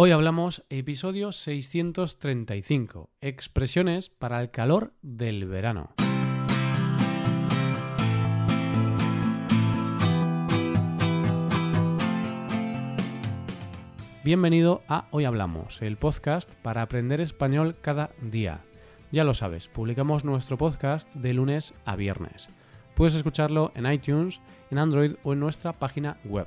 Hoy hablamos episodio 635, expresiones para el calor del verano. Bienvenido a Hoy Hablamos, el podcast para aprender español cada día. Ya lo sabes, publicamos nuestro podcast de lunes a viernes. Puedes escucharlo en iTunes, en Android o en nuestra página web.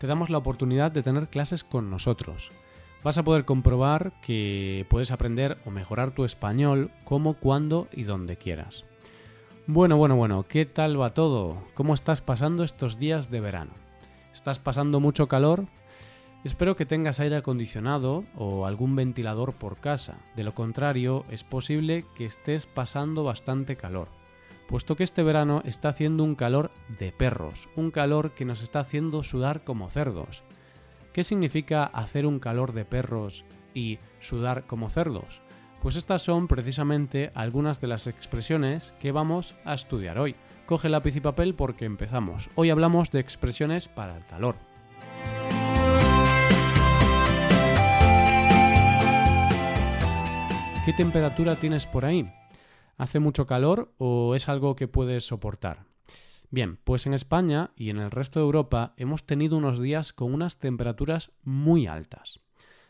te damos la oportunidad de tener clases con nosotros. Vas a poder comprobar que puedes aprender o mejorar tu español como, cuando y donde quieras. Bueno, bueno, bueno, ¿qué tal va todo? ¿Cómo estás pasando estos días de verano? ¿Estás pasando mucho calor? Espero que tengas aire acondicionado o algún ventilador por casa. De lo contrario, es posible que estés pasando bastante calor puesto que este verano está haciendo un calor de perros, un calor que nos está haciendo sudar como cerdos. ¿Qué significa hacer un calor de perros y sudar como cerdos? Pues estas son precisamente algunas de las expresiones que vamos a estudiar hoy. Coge lápiz y papel porque empezamos. Hoy hablamos de expresiones para el calor. ¿Qué temperatura tienes por ahí? ¿Hace mucho calor o es algo que puedes soportar? Bien, pues en España y en el resto de Europa hemos tenido unos días con unas temperaturas muy altas.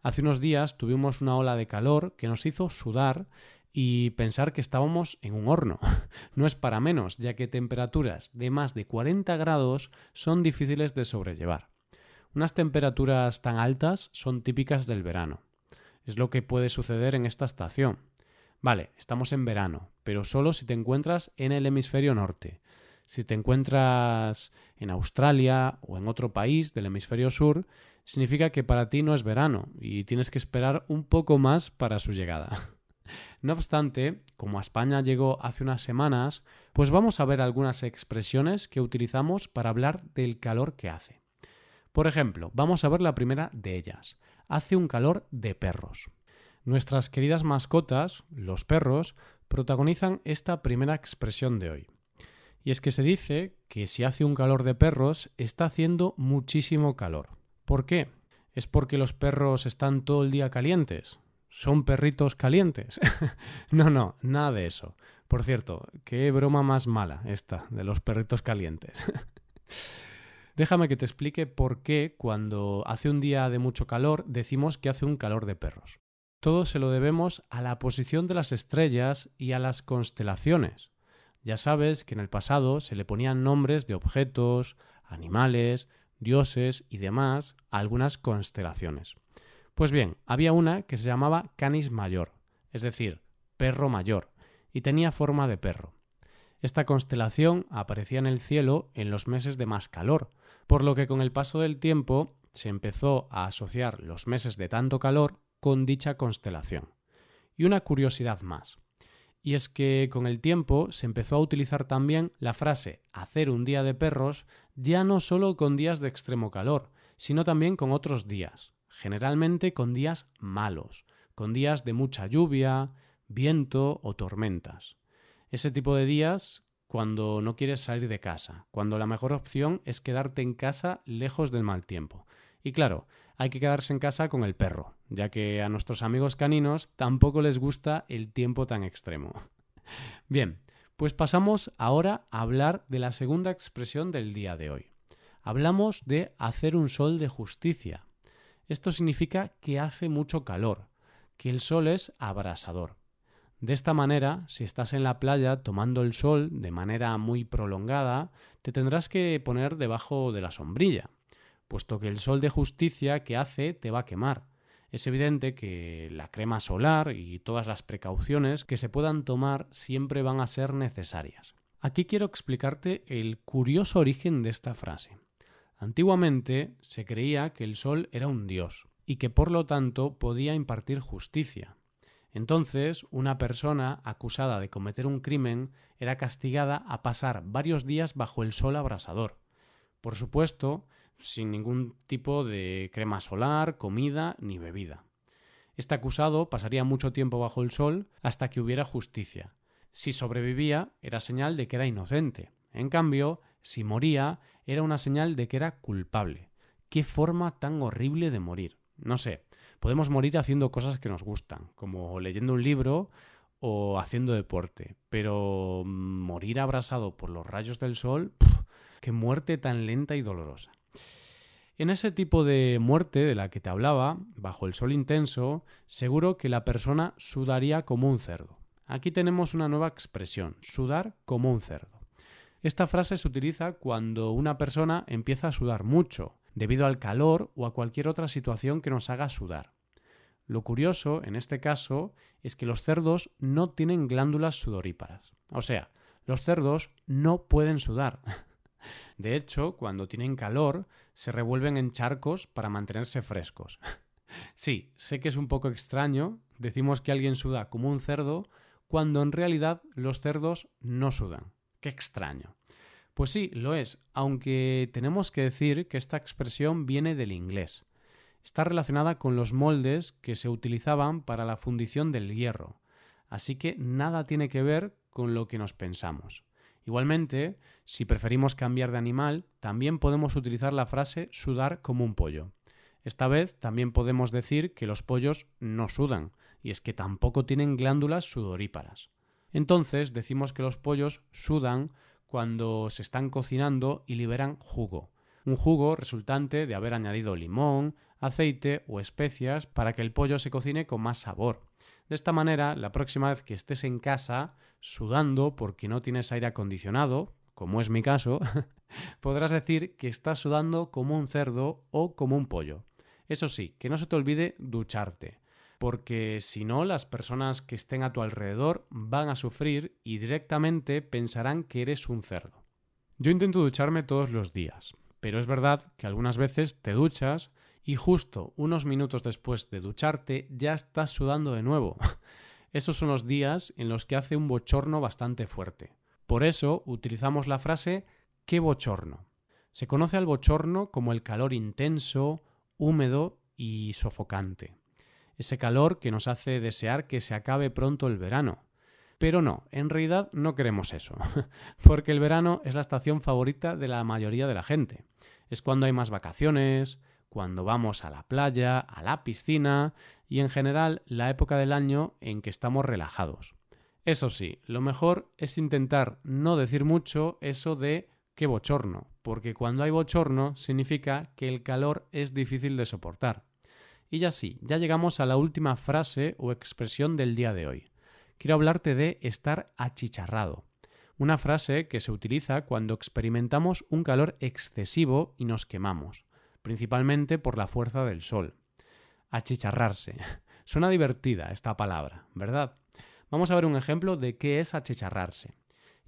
Hace unos días tuvimos una ola de calor que nos hizo sudar y pensar que estábamos en un horno. No es para menos, ya que temperaturas de más de 40 grados son difíciles de sobrellevar. Unas temperaturas tan altas son típicas del verano. Es lo que puede suceder en esta estación. Vale, estamos en verano, pero solo si te encuentras en el hemisferio norte. Si te encuentras en Australia o en otro país del hemisferio sur, significa que para ti no es verano y tienes que esperar un poco más para su llegada. No obstante, como a España llegó hace unas semanas, pues vamos a ver algunas expresiones que utilizamos para hablar del calor que hace. Por ejemplo, vamos a ver la primera de ellas. Hace un calor de perros. Nuestras queridas mascotas, los perros, protagonizan esta primera expresión de hoy. Y es que se dice que si hace un calor de perros, está haciendo muchísimo calor. ¿Por qué? ¿Es porque los perros están todo el día calientes? ¿Son perritos calientes? no, no, nada de eso. Por cierto, qué broma más mala esta de los perritos calientes. Déjame que te explique por qué cuando hace un día de mucho calor decimos que hace un calor de perros. Todo se lo debemos a la posición de las estrellas y a las constelaciones. Ya sabes que en el pasado se le ponían nombres de objetos, animales, dioses y demás a algunas constelaciones. Pues bien, había una que se llamaba Canis Mayor, es decir, perro mayor, y tenía forma de perro. Esta constelación aparecía en el cielo en los meses de más calor, por lo que con el paso del tiempo se empezó a asociar los meses de tanto calor con dicha constelación. Y una curiosidad más. Y es que con el tiempo se empezó a utilizar también la frase hacer un día de perros ya no solo con días de extremo calor, sino también con otros días, generalmente con días malos, con días de mucha lluvia, viento o tormentas. Ese tipo de días cuando no quieres salir de casa, cuando la mejor opción es quedarte en casa lejos del mal tiempo. Y claro, hay que quedarse en casa con el perro, ya que a nuestros amigos caninos tampoco les gusta el tiempo tan extremo. Bien, pues pasamos ahora a hablar de la segunda expresión del día de hoy. Hablamos de hacer un sol de justicia. Esto significa que hace mucho calor, que el sol es abrasador. De esta manera, si estás en la playa tomando el sol de manera muy prolongada, te tendrás que poner debajo de la sombrilla, puesto que el sol de justicia que hace te va a quemar. Es evidente que la crema solar y todas las precauciones que se puedan tomar siempre van a ser necesarias. Aquí quiero explicarte el curioso origen de esta frase. Antiguamente se creía que el sol era un dios y que por lo tanto podía impartir justicia. Entonces, una persona acusada de cometer un crimen era castigada a pasar varios días bajo el sol abrasador. Por supuesto, sin ningún tipo de crema solar, comida ni bebida. Este acusado pasaría mucho tiempo bajo el sol hasta que hubiera justicia. Si sobrevivía, era señal de que era inocente. En cambio, si moría, era una señal de que era culpable. Qué forma tan horrible de morir. No sé, podemos morir haciendo cosas que nos gustan, como leyendo un libro o haciendo deporte, pero morir abrasado por los rayos del sol, qué muerte tan lenta y dolorosa. En ese tipo de muerte de la que te hablaba, bajo el sol intenso, seguro que la persona sudaría como un cerdo. Aquí tenemos una nueva expresión, sudar como un cerdo. Esta frase se utiliza cuando una persona empieza a sudar mucho, debido al calor o a cualquier otra situación que nos haga sudar. Lo curioso, en este caso, es que los cerdos no tienen glándulas sudoríparas. O sea, los cerdos no pueden sudar. De hecho, cuando tienen calor, se revuelven en charcos para mantenerse frescos. Sí, sé que es un poco extraño, decimos que alguien suda como un cerdo, cuando en realidad los cerdos no sudan. Qué extraño. Pues sí, lo es, aunque tenemos que decir que esta expresión viene del inglés. Está relacionada con los moldes que se utilizaban para la fundición del hierro, así que nada tiene que ver con lo que nos pensamos. Igualmente, si preferimos cambiar de animal, también podemos utilizar la frase sudar como un pollo. Esta vez también podemos decir que los pollos no sudan, y es que tampoco tienen glándulas sudoríparas. Entonces decimos que los pollos sudan cuando se están cocinando y liberan jugo. Un jugo resultante de haber añadido limón, aceite o especias para que el pollo se cocine con más sabor. De esta manera, la próxima vez que estés en casa sudando porque no tienes aire acondicionado, como es mi caso, podrás decir que estás sudando como un cerdo o como un pollo. Eso sí, que no se te olvide ducharte, porque si no, las personas que estén a tu alrededor van a sufrir y directamente pensarán que eres un cerdo. Yo intento ducharme todos los días, pero es verdad que algunas veces te duchas y justo unos minutos después de ducharte ya estás sudando de nuevo. Esos son los días en los que hace un bochorno bastante fuerte. Por eso utilizamos la frase qué bochorno. Se conoce al bochorno como el calor intenso, húmedo y sofocante. Ese calor que nos hace desear que se acabe pronto el verano. Pero no, en realidad no queremos eso, porque el verano es la estación favorita de la mayoría de la gente. Es cuando hay más vacaciones, cuando vamos a la playa, a la piscina y en general la época del año en que estamos relajados. Eso sí, lo mejor es intentar no decir mucho eso de qué bochorno, porque cuando hay bochorno significa que el calor es difícil de soportar. Y ya sí, ya llegamos a la última frase o expresión del día de hoy. Quiero hablarte de estar achicharrado. Una frase que se utiliza cuando experimentamos un calor excesivo y nos quemamos principalmente por la fuerza del sol. Achicharrarse. Suena divertida esta palabra, ¿verdad? Vamos a ver un ejemplo de qué es achicharrarse.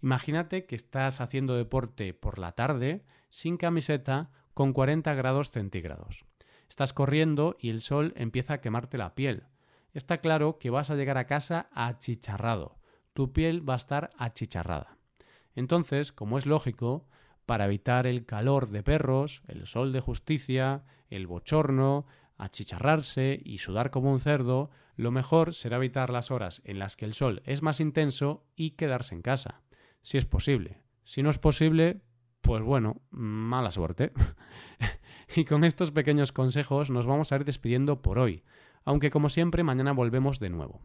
Imagínate que estás haciendo deporte por la tarde, sin camiseta, con 40 grados centígrados. Estás corriendo y el sol empieza a quemarte la piel. Está claro que vas a llegar a casa achicharrado. Tu piel va a estar achicharrada. Entonces, como es lógico, para evitar el calor de perros, el sol de justicia, el bochorno, achicharrarse y sudar como un cerdo, lo mejor será evitar las horas en las que el sol es más intenso y quedarse en casa, si es posible. Si no es posible, pues bueno, mala suerte. y con estos pequeños consejos nos vamos a ir despidiendo por hoy, aunque como siempre mañana volvemos de nuevo.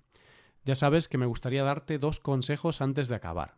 Ya sabes que me gustaría darte dos consejos antes de acabar.